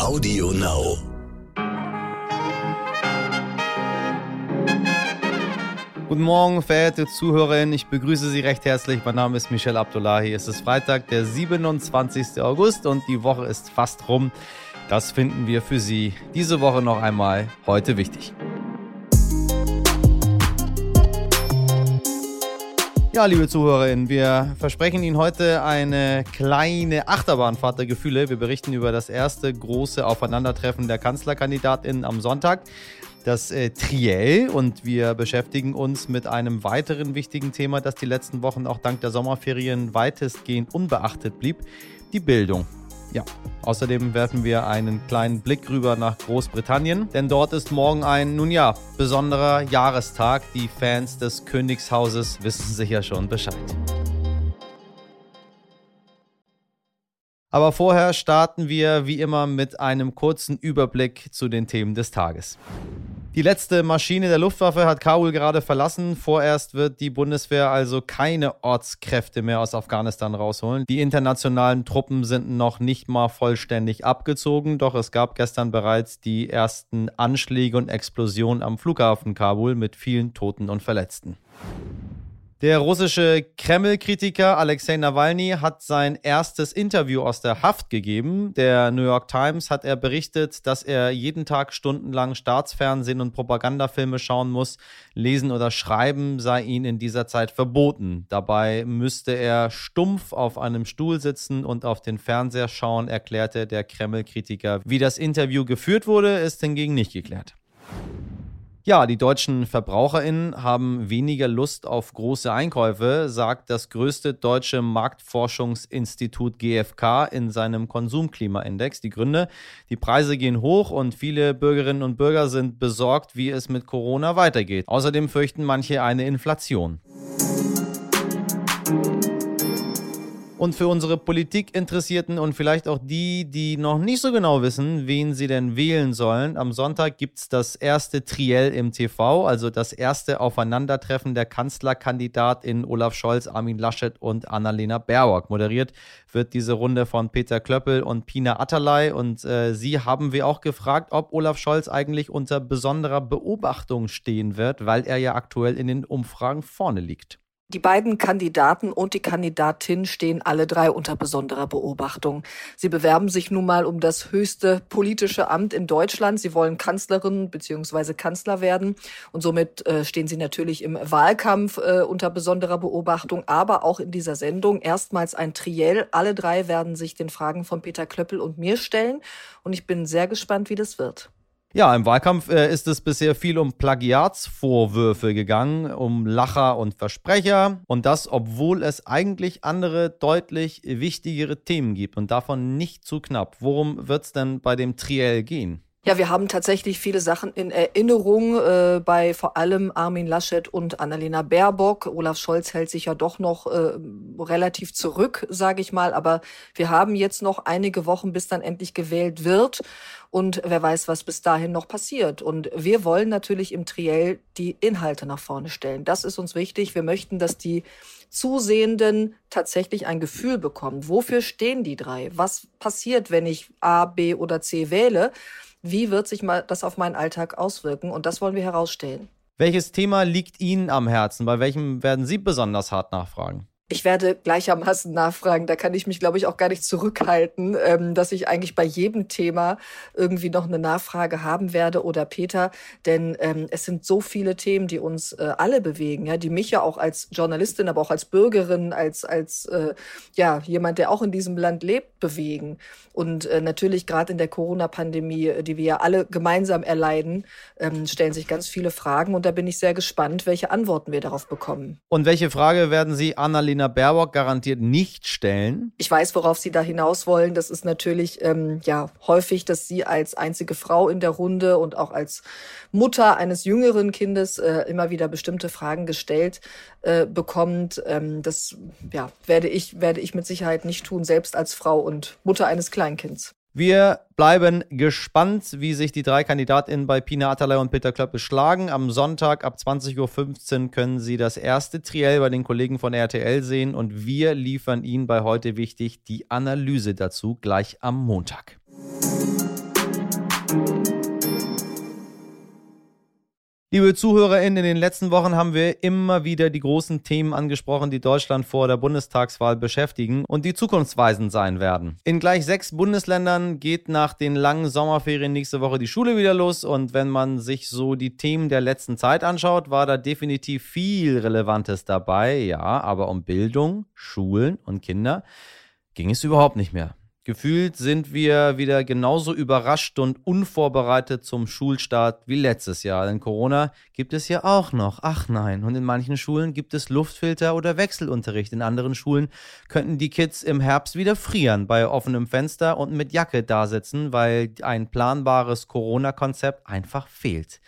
Audio Now. Guten Morgen, verehrte Zuhörerinnen. Ich begrüße Sie recht herzlich. Mein Name ist Michel Abdullahi. Es ist Freitag, der 27. August und die Woche ist fast rum. Das finden wir für Sie diese Woche noch einmal heute wichtig. Ja, liebe Zuhörerinnen, wir versprechen Ihnen heute eine kleine Achterbahnfahrt der Gefühle. Wir berichten über das erste große Aufeinandertreffen der Kanzlerkandidatinnen am Sonntag, das äh, Triell. Und wir beschäftigen uns mit einem weiteren wichtigen Thema, das die letzten Wochen auch dank der Sommerferien weitestgehend unbeachtet blieb, die Bildung. Ja, außerdem werfen wir einen kleinen Blick rüber nach Großbritannien, denn dort ist morgen ein, nun ja, besonderer Jahrestag. Die Fans des Königshauses wissen sicher schon Bescheid. Aber vorher starten wir wie immer mit einem kurzen Überblick zu den Themen des Tages. Die letzte Maschine der Luftwaffe hat Kabul gerade verlassen. Vorerst wird die Bundeswehr also keine Ortskräfte mehr aus Afghanistan rausholen. Die internationalen Truppen sind noch nicht mal vollständig abgezogen, doch es gab gestern bereits die ersten Anschläge und Explosionen am Flughafen Kabul mit vielen Toten und Verletzten. Der russische Kreml-Kritiker Alexei Nawalny hat sein erstes Interview aus der Haft gegeben. Der New York Times hat er berichtet, dass er jeden Tag stundenlang Staatsfernsehen und Propagandafilme schauen muss. Lesen oder Schreiben sei ihm in dieser Zeit verboten. Dabei müsste er stumpf auf einem Stuhl sitzen und auf den Fernseher schauen, erklärte der Kreml-Kritiker. Wie das Interview geführt wurde, ist hingegen nicht geklärt. Ja, die deutschen VerbraucherInnen haben weniger Lust auf große Einkäufe, sagt das größte deutsche Marktforschungsinstitut GfK in seinem Konsumklimaindex. Die Gründe, die Preise gehen hoch und viele Bürgerinnen und Bürger sind besorgt, wie es mit Corona weitergeht. Außerdem fürchten manche eine Inflation. Und für unsere Politikinteressierten und vielleicht auch die, die noch nicht so genau wissen, wen sie denn wählen sollen, am Sonntag gibt es das erste Triell im TV, also das erste Aufeinandertreffen der Kanzlerkandidatin Olaf Scholz, Armin Laschet und Annalena Baerbock. Moderiert wird diese Runde von Peter Klöppel und Pina Atterlei. Und äh, sie haben wir auch gefragt, ob Olaf Scholz eigentlich unter besonderer Beobachtung stehen wird, weil er ja aktuell in den Umfragen vorne liegt. Die beiden Kandidaten und die Kandidatin stehen alle drei unter besonderer Beobachtung. Sie bewerben sich nun mal um das höchste politische Amt in Deutschland. Sie wollen Kanzlerin bzw. Kanzler werden und somit äh, stehen sie natürlich im Wahlkampf äh, unter besonderer Beobachtung, aber auch in dieser Sendung erstmals ein Triell. Alle drei werden sich den Fragen von Peter Klöppel und mir stellen und ich bin sehr gespannt, wie das wird. Ja, im Wahlkampf äh, ist es bisher viel um Plagiatsvorwürfe gegangen, um Lacher und Versprecher. Und das, obwohl es eigentlich andere, deutlich wichtigere Themen gibt und davon nicht zu knapp. Worum wird es denn bei dem Triell gehen? Ja, wir haben tatsächlich viele Sachen in Erinnerung äh, bei vor allem Armin Laschet und Annalena Baerbock. Olaf Scholz hält sich ja doch noch äh, relativ zurück, sage ich mal. Aber wir haben jetzt noch einige Wochen, bis dann endlich gewählt wird. Und wer weiß, was bis dahin noch passiert. Und wir wollen natürlich im Triell die Inhalte nach vorne stellen. Das ist uns wichtig. Wir möchten, dass die Zusehenden tatsächlich ein Gefühl bekommen. Wofür stehen die drei? Was passiert, wenn ich A, B oder C wähle? Wie wird sich mal das auf meinen Alltag auswirken? Und das wollen wir herausstellen. Welches Thema liegt Ihnen am Herzen? Bei welchem werden Sie besonders hart nachfragen? Ich werde gleichermaßen nachfragen. Da kann ich mich, glaube ich, auch gar nicht zurückhalten, ähm, dass ich eigentlich bei jedem Thema irgendwie noch eine Nachfrage haben werde oder Peter. Denn ähm, es sind so viele Themen, die uns äh, alle bewegen, ja, die mich ja auch als Journalistin, aber auch als Bürgerin, als, als äh, ja, jemand, der auch in diesem Land lebt, bewegen. Und äh, natürlich gerade in der Corona-Pandemie, äh, die wir ja alle gemeinsam erleiden, ähm, stellen sich ganz viele Fragen. Und da bin ich sehr gespannt, welche Antworten wir darauf bekommen. Und welche Frage werden Sie, Annalena Annalena Baerbock garantiert nicht stellen. Ich weiß, worauf Sie da hinaus wollen. Das ist natürlich ähm, ja häufig, dass sie als einzige Frau in der Runde und auch als Mutter eines jüngeren Kindes äh, immer wieder bestimmte Fragen gestellt äh, bekommt. Ähm, das ja, werde ich werde ich mit Sicherheit nicht tun, selbst als Frau und Mutter eines Kleinkinds. Wir bleiben gespannt, wie sich die drei KandidatInnen bei Pina Atalay und Peter Klöppel schlagen. Am Sonntag ab 20.15 Uhr können Sie das erste Triell bei den Kollegen von RTL sehen und wir liefern Ihnen bei heute wichtig die Analyse dazu gleich am Montag. Liebe ZuhörerInnen, in den letzten Wochen haben wir immer wieder die großen Themen angesprochen, die Deutschland vor der Bundestagswahl beschäftigen und die zukunftsweisend sein werden. In gleich sechs Bundesländern geht nach den langen Sommerferien nächste Woche die Schule wieder los und wenn man sich so die Themen der letzten Zeit anschaut, war da definitiv viel Relevantes dabei. Ja, aber um Bildung, Schulen und Kinder ging es überhaupt nicht mehr. Gefühlt sind wir wieder genauso überrascht und unvorbereitet zum Schulstart wie letztes Jahr. Denn Corona gibt es ja auch noch. Ach nein. Und in manchen Schulen gibt es Luftfilter oder Wechselunterricht. In anderen Schulen könnten die Kids im Herbst wieder frieren bei offenem Fenster und mit Jacke dasitzen, weil ein planbares Corona-Konzept einfach fehlt.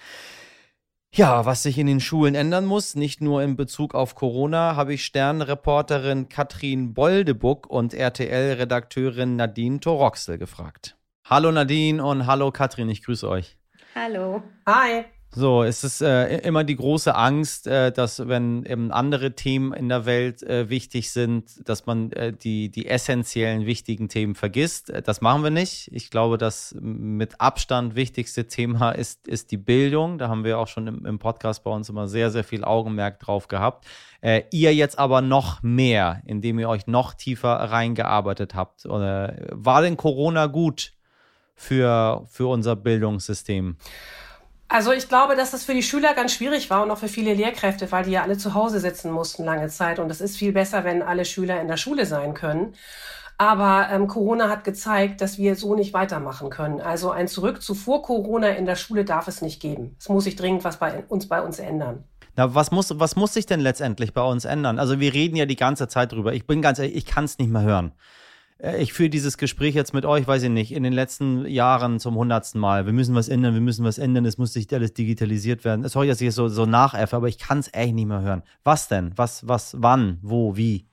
Ja, was sich in den Schulen ändern muss, nicht nur in Bezug auf Corona, habe ich Sternreporterin Katrin Boldebuck und RTL-Redakteurin Nadine Toroxel gefragt. Hallo Nadine und hallo Katrin, ich grüße euch. Hallo. Hi. So, es ist äh, immer die große Angst, äh, dass wenn eben andere Themen in der Welt äh, wichtig sind, dass man äh, die, die essentiellen wichtigen Themen vergisst. Äh, das machen wir nicht. Ich glaube, das mit Abstand wichtigste Thema ist, ist die Bildung. Da haben wir auch schon im, im Podcast bei uns immer sehr, sehr viel Augenmerk drauf gehabt. Äh, ihr jetzt aber noch mehr, indem ihr euch noch tiefer reingearbeitet habt. war denn Corona gut für, für unser Bildungssystem? Also ich glaube, dass das für die Schüler ganz schwierig war und auch für viele Lehrkräfte, weil die ja alle zu Hause sitzen mussten lange Zeit. Und es ist viel besser, wenn alle Schüler in der Schule sein können. Aber ähm, Corona hat gezeigt, dass wir so nicht weitermachen können. Also ein Zurück zu vor Corona in der Schule darf es nicht geben. Es muss sich dringend was bei uns bei uns ändern. Na, was muss, was muss sich denn letztendlich bei uns ändern? Also wir reden ja die ganze Zeit drüber. Ich bin ganz ehrlich, ich kann es nicht mehr hören. Äh, ich führe dieses Gespräch jetzt mit euch, weiß ich nicht, in den letzten Jahren zum hundertsten Mal. Wir müssen was ändern, wir müssen was ändern, es muss sich alles digitalisiert werden. Sorry, dass ich es so, so nachäffe, aber ich kann es echt nicht mehr hören. Was denn? Was, was, wann, wo, wie?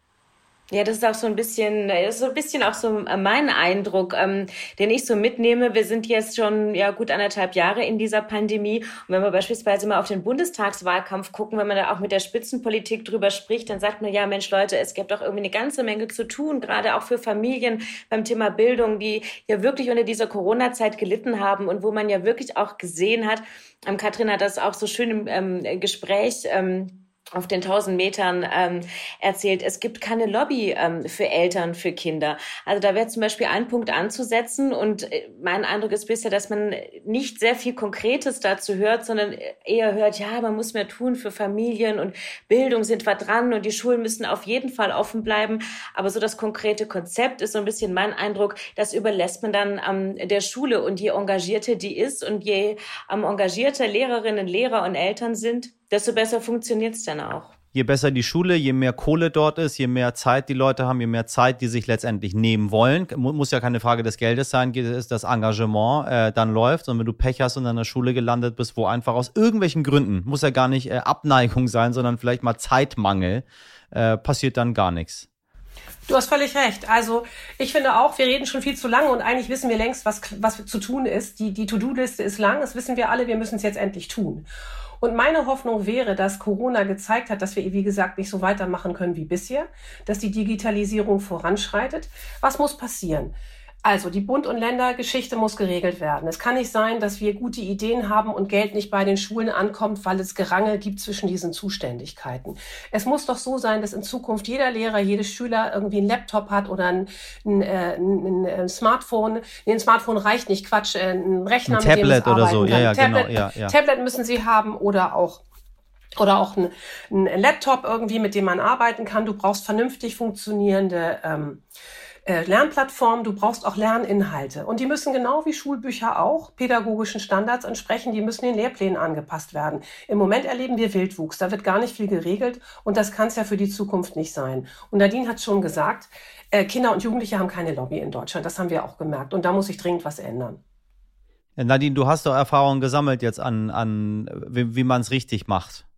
Ja, das ist auch so ein bisschen, das ist so ein bisschen auch so mein Eindruck, ähm, den ich so mitnehme. Wir sind jetzt schon ja gut anderthalb Jahre in dieser Pandemie. Und wenn wir beispielsweise mal auf den Bundestagswahlkampf gucken, wenn man da auch mit der Spitzenpolitik drüber spricht, dann sagt man ja, Mensch, Leute, es gibt doch irgendwie eine ganze Menge zu tun, gerade auch für Familien beim Thema Bildung, die ja wirklich unter dieser Corona-Zeit gelitten haben und wo man ja wirklich auch gesehen hat, ähm, Katrin hat das auch so schön im ähm, Gespräch ähm, auf den 1000 Metern ähm, erzählt, es gibt keine Lobby ähm, für Eltern, für Kinder. Also da wäre zum Beispiel ein Punkt anzusetzen und äh, mein Eindruck ist bisher, dass man nicht sehr viel Konkretes dazu hört, sondern eher hört, ja, man muss mehr tun für Familien und Bildung sind wir dran und die Schulen müssen auf jeden Fall offen bleiben. Aber so das konkrete Konzept ist so ein bisschen mein Eindruck, das überlässt man dann ähm, der Schule und je engagierter die ist und je ähm, engagierter Lehrerinnen, Lehrer und Eltern sind, desto besser funktioniert es dann auch. Je besser die Schule, je mehr Kohle dort ist, je mehr Zeit die Leute haben, je mehr Zeit die sich letztendlich nehmen wollen, muss ja keine Frage des Geldes sein, ist das Engagement äh, dann läuft. Und wenn du Pech hast und an einer Schule gelandet bist, wo einfach aus irgendwelchen Gründen, muss ja gar nicht äh, Abneigung sein, sondern vielleicht mal Zeitmangel, äh, passiert dann gar nichts. Du hast völlig recht. Also ich finde auch, wir reden schon viel zu lange und eigentlich wissen wir längst, was, was zu tun ist. Die, die To-Do-Liste ist lang, das wissen wir alle, wir müssen es jetzt endlich tun. Und meine Hoffnung wäre, dass Corona gezeigt hat, dass wir, wie gesagt, nicht so weitermachen können wie bisher, dass die Digitalisierung voranschreitet. Was muss passieren? Also die Bund- und Ländergeschichte muss geregelt werden. Es kann nicht sein, dass wir gute Ideen haben und Geld nicht bei den Schulen ankommt, weil es Gerangel gibt zwischen diesen Zuständigkeiten. Es muss doch so sein, dass in Zukunft jeder Lehrer, jede Schüler irgendwie einen Laptop hat oder ein, ein, äh, ein, ein Smartphone. Nee, ein Smartphone reicht nicht, Quatsch, äh, ein Rechner, ein mit Tablet dem oder so. Ja, ja, Tablet, genau. Ja, ja. Tablet müssen sie haben oder auch oder auch ein, ein Laptop irgendwie, mit dem man arbeiten kann. Du brauchst vernünftig funktionierende ähm, äh, Lernplattform, du brauchst auch Lerninhalte. Und die müssen genau wie Schulbücher auch pädagogischen Standards entsprechen, die müssen den Lehrplänen angepasst werden. Im Moment erleben wir Wildwuchs, da wird gar nicht viel geregelt und das kann es ja für die Zukunft nicht sein. Und Nadine hat schon gesagt, äh, Kinder und Jugendliche haben keine Lobby in Deutschland, das haben wir auch gemerkt und da muss sich dringend was ändern. Nadine, du hast doch Erfahrungen gesammelt jetzt an, an wie, wie man es richtig macht.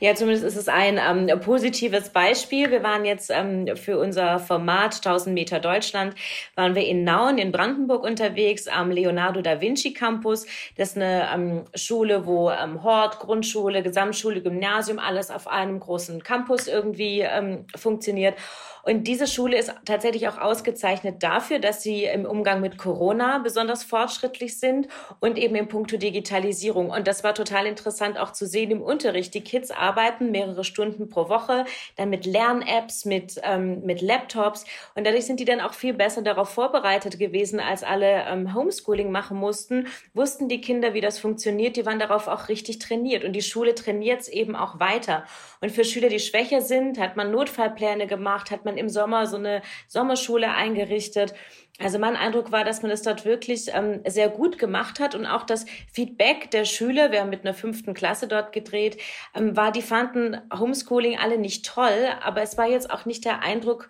Ja, zumindest ist es ein ähm, positives Beispiel. Wir waren jetzt ähm, für unser Format 1000 Meter Deutschland, waren wir in Nauen in Brandenburg unterwegs am Leonardo da Vinci Campus. Das ist eine ähm, Schule, wo ähm, Hort, Grundschule, Gesamtschule, Gymnasium, alles auf einem großen Campus irgendwie ähm, funktioniert. Und diese Schule ist tatsächlich auch ausgezeichnet dafür, dass sie im Umgang mit Corona besonders fortschrittlich sind und eben im Punkto Digitalisierung. Und das war total interessant auch zu sehen im Unterricht. Die Kids arbeiten mehrere Stunden pro Woche, dann mit Lern-Apps, mit, ähm, mit Laptops. Und dadurch sind die dann auch viel besser darauf vorbereitet gewesen, als alle ähm, Homeschooling machen mussten. Wussten die Kinder, wie das funktioniert. Die waren darauf auch richtig trainiert. Und die Schule trainiert es eben auch weiter. Und für Schüler, die schwächer sind, hat man Notfallpläne gemacht, hat man im Sommer so eine Sommerschule eingerichtet. Also mein Eindruck war, dass man es dort wirklich ähm, sehr gut gemacht hat und auch das Feedback der Schüler, wir haben mit einer fünften Klasse dort gedreht, ähm, war, die fanden Homeschooling alle nicht toll, aber es war jetzt auch nicht der Eindruck,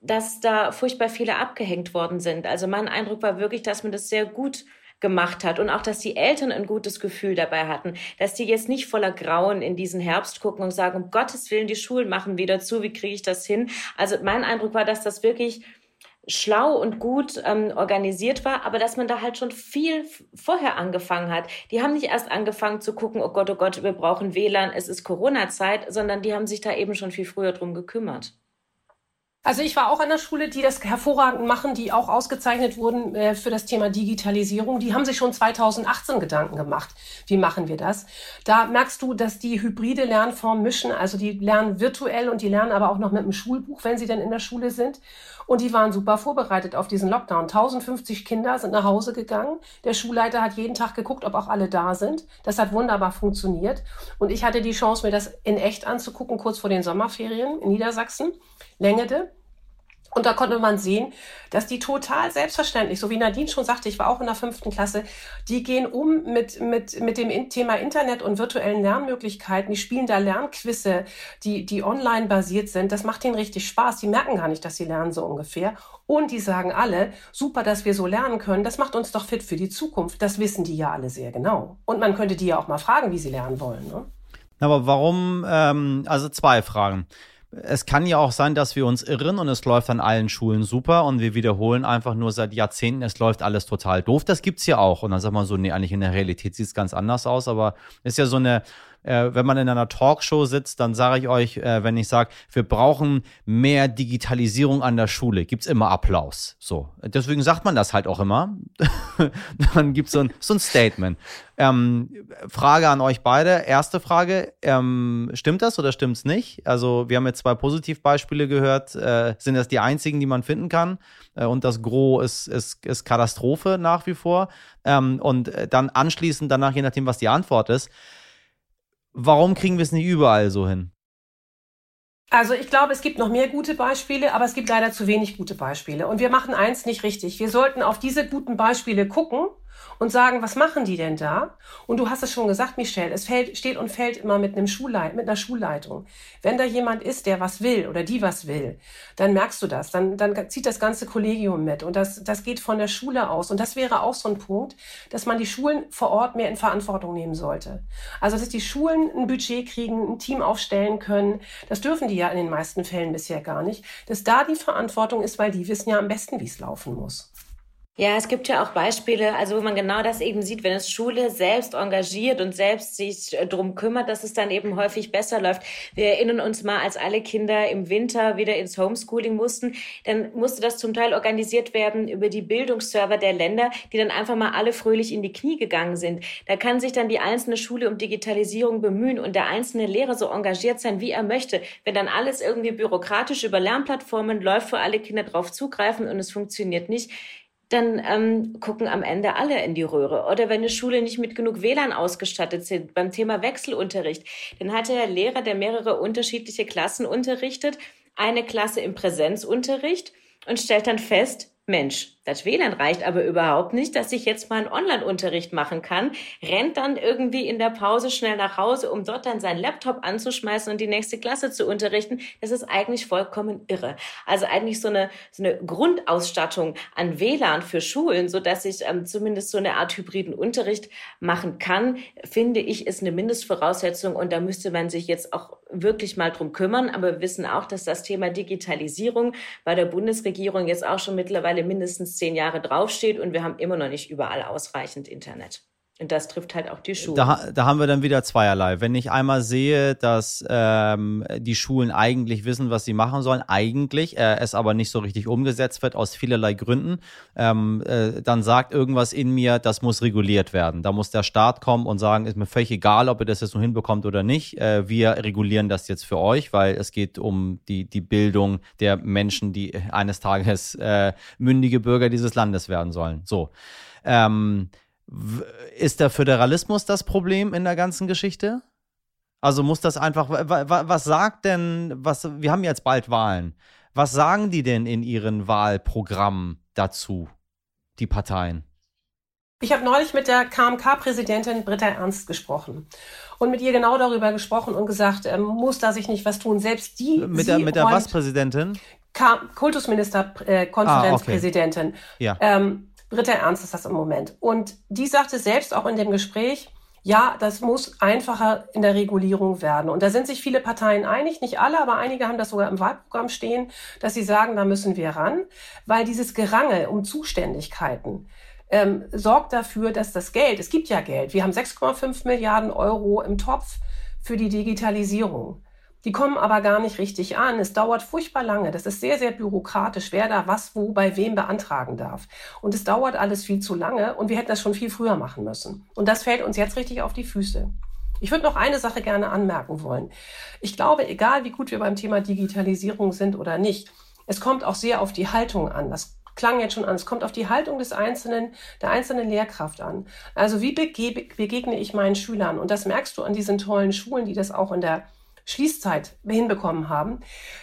dass da furchtbar viele abgehängt worden sind. Also mein Eindruck war wirklich, dass man das sehr gut gemacht hat und auch, dass die Eltern ein gutes Gefühl dabei hatten, dass die jetzt nicht voller Grauen in diesen Herbst gucken und sagen, um Gottes Willen, die Schulen machen wieder zu, wie kriege ich das hin? Also mein Eindruck war, dass das wirklich schlau und gut ähm, organisiert war, aber dass man da halt schon viel vorher angefangen hat. Die haben nicht erst angefangen zu gucken, oh Gott, oh Gott, wir brauchen WLAN, es ist Corona-Zeit, sondern die haben sich da eben schon viel früher drum gekümmert. Also ich war auch an der Schule, die das hervorragend machen, die auch ausgezeichnet wurden äh, für das Thema Digitalisierung. Die haben sich schon 2018 Gedanken gemacht. Wie machen wir das? Da merkst du, dass die hybride Lernform mischen. Also die lernen virtuell und die lernen aber auch noch mit dem Schulbuch, wenn sie dann in der Schule sind. Und die waren super vorbereitet auf diesen Lockdown. 1050 Kinder sind nach Hause gegangen. Der Schulleiter hat jeden Tag geguckt, ob auch alle da sind. Das hat wunderbar funktioniert. Und ich hatte die Chance, mir das in echt anzugucken, kurz vor den Sommerferien in Niedersachsen. Längede. Und da konnte man sehen, dass die total selbstverständlich, so wie Nadine schon sagte, ich war auch in der fünften Klasse, die gehen um mit, mit, mit dem Thema Internet und virtuellen Lernmöglichkeiten. Die spielen da Lernquizze, die, die online basiert sind. Das macht ihnen richtig Spaß. Die merken gar nicht, dass sie lernen so ungefähr. Und die sagen alle, super, dass wir so lernen können. Das macht uns doch fit für die Zukunft. Das wissen die ja alle sehr genau. Und man könnte die ja auch mal fragen, wie sie lernen wollen. Ne? Aber warum, ähm, also zwei Fragen es kann ja auch sein, dass wir uns irren und es läuft an allen Schulen super und wir wiederholen einfach nur seit Jahrzehnten, es läuft alles total doof. Das gibt's ja auch. Und dann sagt man so, nee, eigentlich in der Realität sieht es ganz anders aus, aber ist ja so eine äh, wenn man in einer Talkshow sitzt, dann sage ich euch, äh, wenn ich sage, wir brauchen mehr Digitalisierung an der Schule, gibt's immer Applaus. So. Deswegen sagt man das halt auch immer. dann gibt's so ein, so ein Statement. Ähm, Frage an euch beide. Erste Frage, ähm, stimmt das oder stimmt's nicht? Also wir haben jetzt zwei Positivbeispiele gehört. Äh, sind das die einzigen, die man finden kann? Äh, und das Gros ist, ist, ist Katastrophe nach wie vor. Ähm, und äh, dann anschließend danach, je nachdem, was die Antwort ist, warum kriegen wir es nicht überall so hin? Also ich glaube, es gibt noch mehr gute Beispiele, aber es gibt leider zu wenig gute Beispiele. Und wir machen eins nicht richtig. Wir sollten auf diese guten Beispiele gucken und sagen, was machen die denn da? Und du hast es schon gesagt, Michelle, es fällt, steht und fällt immer mit einem Schulleit, mit einer Schulleitung. Wenn da jemand ist, der was will oder die was will, dann merkst du das. Dann, dann zieht das ganze Kollegium mit. Und das, das geht von der Schule aus. Und das wäre auch so ein Punkt, dass man die Schulen vor Ort mehr in Verantwortung nehmen sollte. Also, dass die Schulen ein Budget kriegen, ein Team aufstellen können. Das dürfen die ja in den meisten Fällen bisher gar nicht. Dass da die Verantwortung ist, weil die wissen ja am besten, wie es laufen muss. Ja, es gibt ja auch Beispiele, also wo man genau das eben sieht, wenn es Schule selbst engagiert und selbst sich äh, drum kümmert, dass es dann eben häufig besser läuft. Wir erinnern uns mal, als alle Kinder im Winter wieder ins Homeschooling mussten, dann musste das zum Teil organisiert werden über die Bildungsserver der Länder, die dann einfach mal alle fröhlich in die Knie gegangen sind. Da kann sich dann die einzelne Schule um Digitalisierung bemühen und der einzelne Lehrer so engagiert sein, wie er möchte. Wenn dann alles irgendwie bürokratisch über Lernplattformen läuft, wo alle Kinder drauf zugreifen und es funktioniert nicht, dann ähm, gucken am Ende alle in die Röhre. Oder wenn eine Schule nicht mit genug WLAN ausgestattet sind, beim Thema Wechselunterricht, dann hat der Lehrer, der mehrere unterschiedliche Klassen unterrichtet, eine Klasse im Präsenzunterricht und stellt dann fest, Mensch, das WLAN reicht aber überhaupt nicht, dass ich jetzt mal einen Online-Unterricht machen kann, rennt dann irgendwie in der Pause schnell nach Hause, um dort dann seinen Laptop anzuschmeißen und die nächste Klasse zu unterrichten. Das ist eigentlich vollkommen irre. Also eigentlich so eine, so eine Grundausstattung an WLAN für Schulen, so dass ich ähm, zumindest so eine Art hybriden Unterricht machen kann, finde ich, ist eine Mindestvoraussetzung und da müsste man sich jetzt auch wirklich mal drum kümmern. Aber wir wissen auch, dass das Thema Digitalisierung bei der Bundesregierung jetzt auch schon mittlerweile mindestens zehn Jahre draufsteht und wir haben immer noch nicht überall ausreichend Internet. Und das trifft halt auch die Schulen. Da, da haben wir dann wieder zweierlei. Wenn ich einmal sehe, dass ähm, die Schulen eigentlich wissen, was sie machen sollen, eigentlich, äh, es aber nicht so richtig umgesetzt wird, aus vielerlei Gründen, ähm, äh, dann sagt irgendwas in mir, das muss reguliert werden. Da muss der Staat kommen und sagen, ist mir völlig egal, ob ihr das jetzt nur hinbekommt oder nicht. Äh, wir regulieren das jetzt für euch, weil es geht um die, die Bildung der Menschen, die eines Tages äh, mündige Bürger dieses Landes werden sollen. So. Ähm, ist der Föderalismus das Problem in der ganzen Geschichte? Also muss das einfach, was sagt denn, was, wir haben jetzt bald Wahlen. Was sagen die denn in ihren Wahlprogrammen dazu, die Parteien? Ich habe neulich mit der KMK-Präsidentin Britta Ernst gesprochen und mit ihr genau darüber gesprochen und gesagt, ähm, muss da sich nicht was tun. Selbst die. Mit der, mit der was Präsidentin? Kultusministerkonferenzpräsidentin. Äh, ah, okay. ja. Ähm, Britta Ernst ist das im Moment. Und die sagte selbst auch in dem Gespräch, ja, das muss einfacher in der Regulierung werden. Und da sind sich viele Parteien einig, nicht alle, aber einige haben das sogar im Wahlprogramm stehen, dass sie sagen, da müssen wir ran, weil dieses Gerangel um Zuständigkeiten ähm, sorgt dafür, dass das Geld, es gibt ja Geld, wir haben 6,5 Milliarden Euro im Topf für die Digitalisierung. Die kommen aber gar nicht richtig an. Es dauert furchtbar lange. Das ist sehr, sehr bürokratisch, wer da was, wo, bei wem beantragen darf. Und es dauert alles viel zu lange und wir hätten das schon viel früher machen müssen. Und das fällt uns jetzt richtig auf die Füße. Ich würde noch eine Sache gerne anmerken wollen. Ich glaube, egal wie gut wir beim Thema Digitalisierung sind oder nicht, es kommt auch sehr auf die Haltung an. Das klang jetzt schon an. Es kommt auf die Haltung des einzelnen, der einzelnen Lehrkraft an. Also wie begegne ich meinen Schülern? Und das merkst du an diesen tollen Schulen, die das auch in der Schließzeit hinbekommen haben,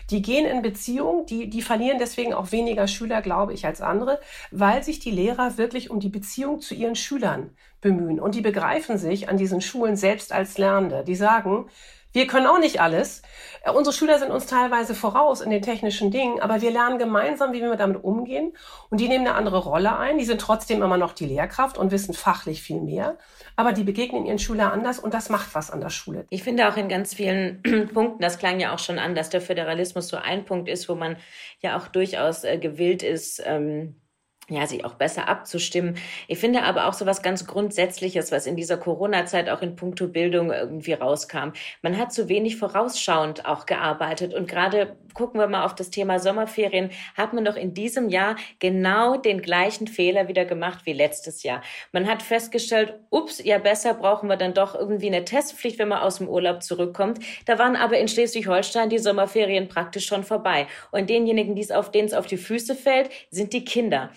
die gehen in Beziehung, die, die verlieren deswegen auch weniger Schüler, glaube ich, als andere, weil sich die Lehrer wirklich um die Beziehung zu ihren Schülern bemühen. Und die begreifen sich an diesen Schulen selbst als Lernende. Die sagen, wir können auch nicht alles. Äh, unsere Schüler sind uns teilweise voraus in den technischen Dingen, aber wir lernen gemeinsam, wie wir damit umgehen. Und die nehmen eine andere Rolle ein. Die sind trotzdem immer noch die Lehrkraft und wissen fachlich viel mehr. Aber die begegnen ihren Schülern anders und das macht was an der Schule. Ich finde auch in ganz vielen Punkten, das klang ja auch schon an, dass der Föderalismus so ein Punkt ist, wo man ja auch durchaus äh, gewillt ist, ähm, ja, sich auch besser abzustimmen. Ich finde aber auch so was ganz Grundsätzliches, was in dieser Corona-Zeit auch in puncto Bildung irgendwie rauskam. Man hat zu wenig vorausschauend auch gearbeitet und gerade gucken wir mal auf das Thema Sommerferien, hat man doch in diesem Jahr genau den gleichen Fehler wieder gemacht wie letztes Jahr. Man hat festgestellt, ups, ja besser brauchen wir dann doch irgendwie eine Testpflicht, wenn man aus dem Urlaub zurückkommt. Da waren aber in Schleswig-Holstein die Sommerferien praktisch schon vorbei. Und denjenigen, die es auf denen es auf die Füße fällt, sind die Kinder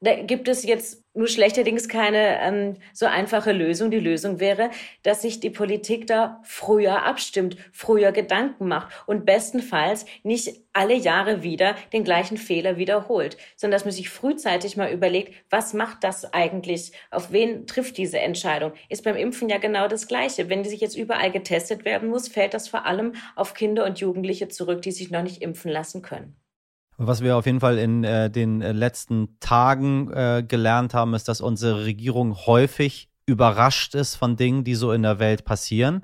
da gibt es jetzt nur schlechterdings keine ähm, so einfache Lösung. Die Lösung wäre, dass sich die Politik da früher abstimmt, früher Gedanken macht und bestenfalls nicht alle Jahre wieder den gleichen Fehler wiederholt, sondern dass man sich frühzeitig mal überlegt, was macht das eigentlich, auf wen trifft diese Entscheidung. Ist beim Impfen ja genau das Gleiche. Wenn sich jetzt überall getestet werden muss, fällt das vor allem auf Kinder und Jugendliche zurück, die sich noch nicht impfen lassen können. Was wir auf jeden Fall in äh, den äh, letzten Tagen äh, gelernt haben, ist, dass unsere Regierung häufig überrascht ist von Dingen, die so in der Welt passieren.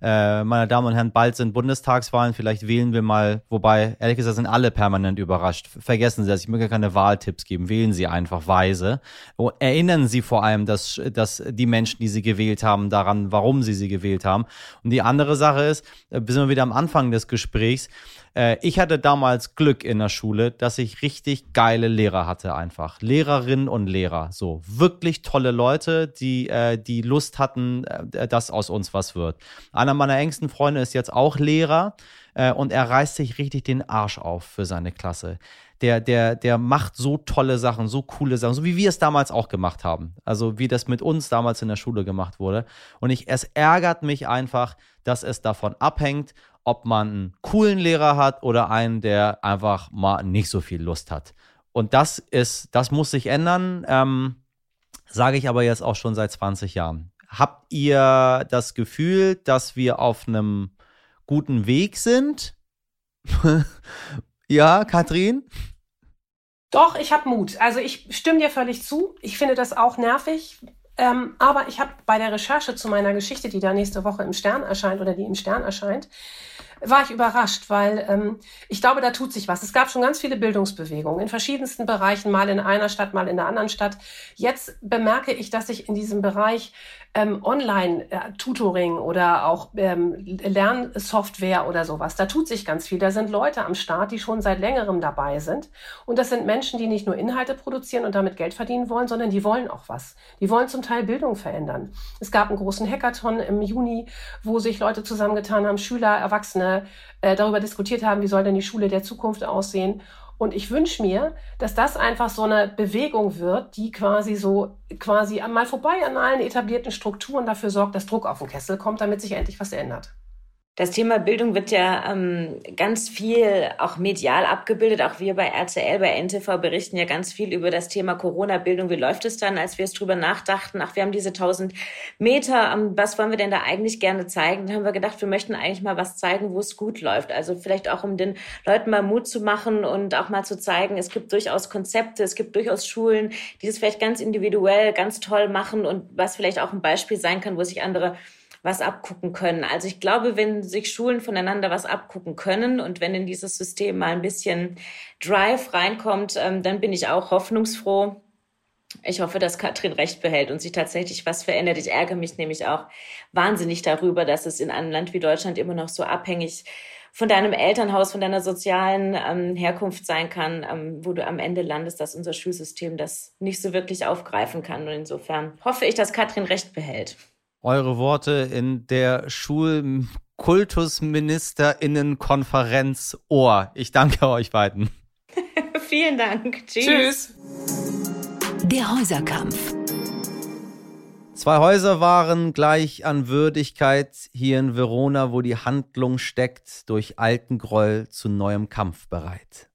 Äh, meine Damen und Herren, bald sind Bundestagswahlen, vielleicht wählen wir mal, wobei, ehrlich gesagt, sind alle permanent überrascht. Vergessen Sie das, ich möchte keine Wahltipps geben, wählen Sie einfach weise. Und erinnern Sie vor allem, dass, dass die Menschen, die Sie gewählt haben, daran, warum Sie sie gewählt haben. Und die andere Sache ist, äh, sind wir wieder am Anfang des Gesprächs, äh, ich hatte damals Glück in der Schule, dass ich richtig geile Lehrer hatte einfach. Lehrerinnen und Lehrer. So, wirklich tolle Leute, die, äh, die Lust hatten, äh, dass aus uns was wird. Einer meiner engsten Freunde ist jetzt auch Lehrer äh, und er reißt sich richtig den Arsch auf für seine Klasse. Der, der, der macht so tolle Sachen, so coole Sachen, so wie wir es damals auch gemacht haben. Also wie das mit uns damals in der Schule gemacht wurde. Und ich, es ärgert mich einfach, dass es davon abhängt, ob man einen coolen Lehrer hat oder einen, der einfach mal nicht so viel Lust hat. Und das ist, das muss sich ändern, ähm, sage ich aber jetzt auch schon seit 20 Jahren. Habt ihr das Gefühl, dass wir auf einem guten Weg sind? ja, Katrin? Doch, ich habe Mut. Also ich stimme dir völlig zu. Ich finde das auch nervig. Ähm, aber ich habe bei der Recherche zu meiner Geschichte, die da nächste Woche im Stern erscheint oder die im Stern erscheint, war ich überrascht, weil ähm, ich glaube, da tut sich was. Es gab schon ganz viele Bildungsbewegungen in verschiedensten Bereichen, mal in einer Stadt, mal in der anderen Stadt. Jetzt bemerke ich, dass sich in diesem Bereich ähm, Online-Tutoring oder auch ähm, Lernsoftware oder sowas. Da tut sich ganz viel. Da sind Leute am Start, die schon seit längerem dabei sind. Und das sind Menschen, die nicht nur Inhalte produzieren und damit Geld verdienen wollen, sondern die wollen auch was. Die wollen zum Teil Bildung verändern. Es gab einen großen Hackathon im Juni, wo sich Leute zusammengetan haben, Schüler, Erwachsene, äh, darüber diskutiert haben, wie soll denn die Schule der Zukunft aussehen. Und ich wünsche mir, dass das einfach so eine Bewegung wird, die quasi so, quasi mal vorbei an allen etablierten Strukturen dafür sorgt, dass Druck auf den Kessel kommt, damit sich endlich was ändert. Das Thema Bildung wird ja ähm, ganz viel auch medial abgebildet. Auch wir bei RTL, bei NTV berichten ja ganz viel über das Thema Corona-Bildung. Wie läuft es dann, als wir es drüber nachdachten? Ach, wir haben diese 1000 Meter. Ähm, was wollen wir denn da eigentlich gerne zeigen? Dann haben wir gedacht, wir möchten eigentlich mal was zeigen, wo es gut läuft. Also vielleicht auch, um den Leuten mal Mut zu machen und auch mal zu zeigen, es gibt durchaus Konzepte, es gibt durchaus Schulen, die es vielleicht ganz individuell, ganz toll machen und was vielleicht auch ein Beispiel sein kann, wo sich andere was abgucken können. Also ich glaube, wenn sich Schulen voneinander was abgucken können und wenn in dieses System mal ein bisschen Drive reinkommt, ähm, dann bin ich auch hoffnungsfroh. Ich hoffe, dass Katrin recht behält und sich tatsächlich was verändert. Ich ärgere mich nämlich auch wahnsinnig darüber, dass es in einem Land wie Deutschland immer noch so abhängig von deinem Elternhaus, von deiner sozialen ähm, Herkunft sein kann, ähm, wo du am Ende landest, dass unser Schulsystem das nicht so wirklich aufgreifen kann. Und insofern hoffe ich, dass Katrin recht behält eure Worte in der Schulkultusministerinnenkonferenz Ohr. Ich danke euch beiden. Vielen Dank. Tschüss. Tschüss. Der Häuserkampf. Zwei Häuser waren gleich an Würdigkeit hier in Verona, wo die Handlung steckt, durch alten Groll zu neuem Kampf bereit.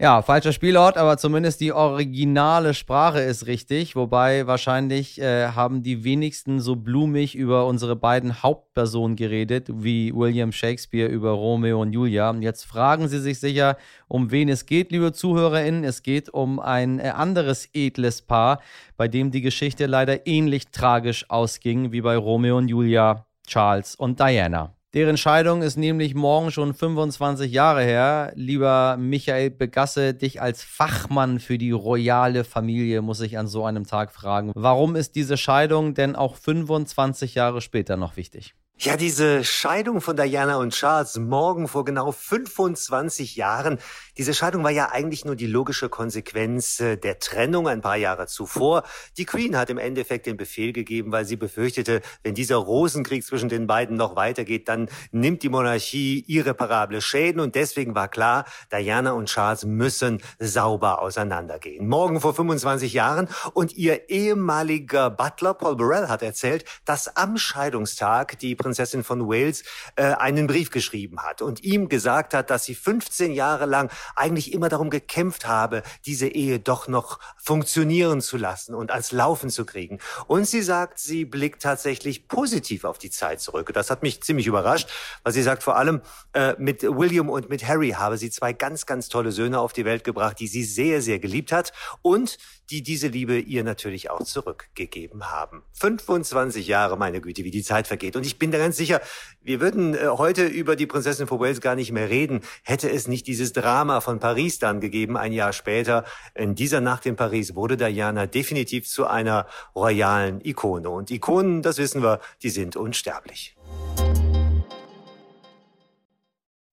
Ja, falscher Spielort, aber zumindest die originale Sprache ist richtig. Wobei wahrscheinlich äh, haben die wenigsten so blumig über unsere beiden Hauptpersonen geredet, wie William Shakespeare über Romeo und Julia. Jetzt fragen Sie sich sicher, um wen es geht, liebe ZuhörerInnen. Es geht um ein äh, anderes edles Paar, bei dem die Geschichte leider ähnlich tragisch ausging wie bei Romeo und Julia, Charles und Diana. Deren Scheidung ist nämlich morgen schon 25 Jahre her. Lieber Michael Begasse, dich als Fachmann für die royale Familie muss ich an so einem Tag fragen. Warum ist diese Scheidung denn auch 25 Jahre später noch wichtig? Ja, diese Scheidung von Diana und Charles morgen vor genau 25 Jahren, diese Scheidung war ja eigentlich nur die logische Konsequenz äh, der Trennung ein paar Jahre zuvor. Die Queen hat im Endeffekt den Befehl gegeben, weil sie befürchtete, wenn dieser Rosenkrieg zwischen den beiden noch weitergeht, dann nimmt die Monarchie irreparable Schäden und deswegen war klar, Diana und Charles müssen sauber auseinandergehen. Morgen vor 25 Jahren und ihr ehemaliger Butler Paul Burrell hat erzählt, dass am Scheidungstag die Prinzessin von Wales, äh, einen Brief geschrieben hat und ihm gesagt hat, dass sie 15 Jahre lang eigentlich immer darum gekämpft habe, diese Ehe doch noch funktionieren zu lassen und ans Laufen zu kriegen. Und sie sagt, sie blickt tatsächlich positiv auf die Zeit zurück. Das hat mich ziemlich überrascht, weil sie sagt vor allem, äh, mit William und mit Harry habe sie zwei ganz, ganz tolle Söhne auf die Welt gebracht, die sie sehr, sehr geliebt hat und die diese Liebe ihr natürlich auch zurückgegeben haben. 25 Jahre, meine Güte, wie die Zeit vergeht. Und ich bin da ganz sicher, wir würden äh, heute über die Prinzessin von Wales gar nicht mehr reden, hätte es nicht dieses Drama von Paris dann gegeben, ein Jahr später. In dieser Nacht in Paris wurde Diana definitiv zu einer royalen Ikone. Und Ikonen, das wissen wir, die sind unsterblich.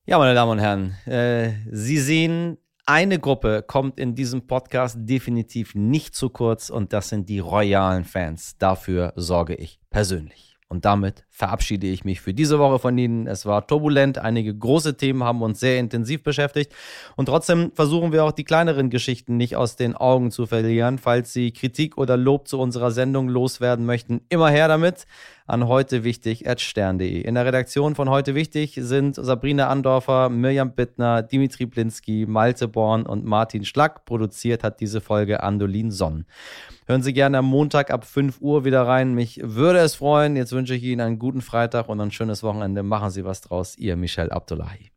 Ja, meine Damen und Herren, äh, Sie sehen, eine Gruppe kommt in diesem Podcast definitiv nicht zu kurz und das sind die royalen Fans. Dafür sorge ich persönlich. Und damit verabschiede ich mich für diese Woche von Ihnen. Es war turbulent, einige große Themen haben uns sehr intensiv beschäftigt und trotzdem versuchen wir auch die kleineren Geschichten nicht aus den Augen zu verlieren. Falls Sie Kritik oder Lob zu unserer Sendung loswerden möchten, immer her damit an heute wichtig stern.de. In der Redaktion von heute wichtig sind Sabrina Andorfer, Mirjam Bittner, Dimitri Blinski, Malte Born und Martin Schlack. Produziert hat diese Folge Andolin Sonn. Hören Sie gerne am Montag ab 5 Uhr wieder rein. Mich würde es freuen. Jetzt wünsche ich Ihnen einen guten Freitag und ein schönes Wochenende. Machen Sie was draus. Ihr Michel Abdullahi.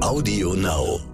Audio Now.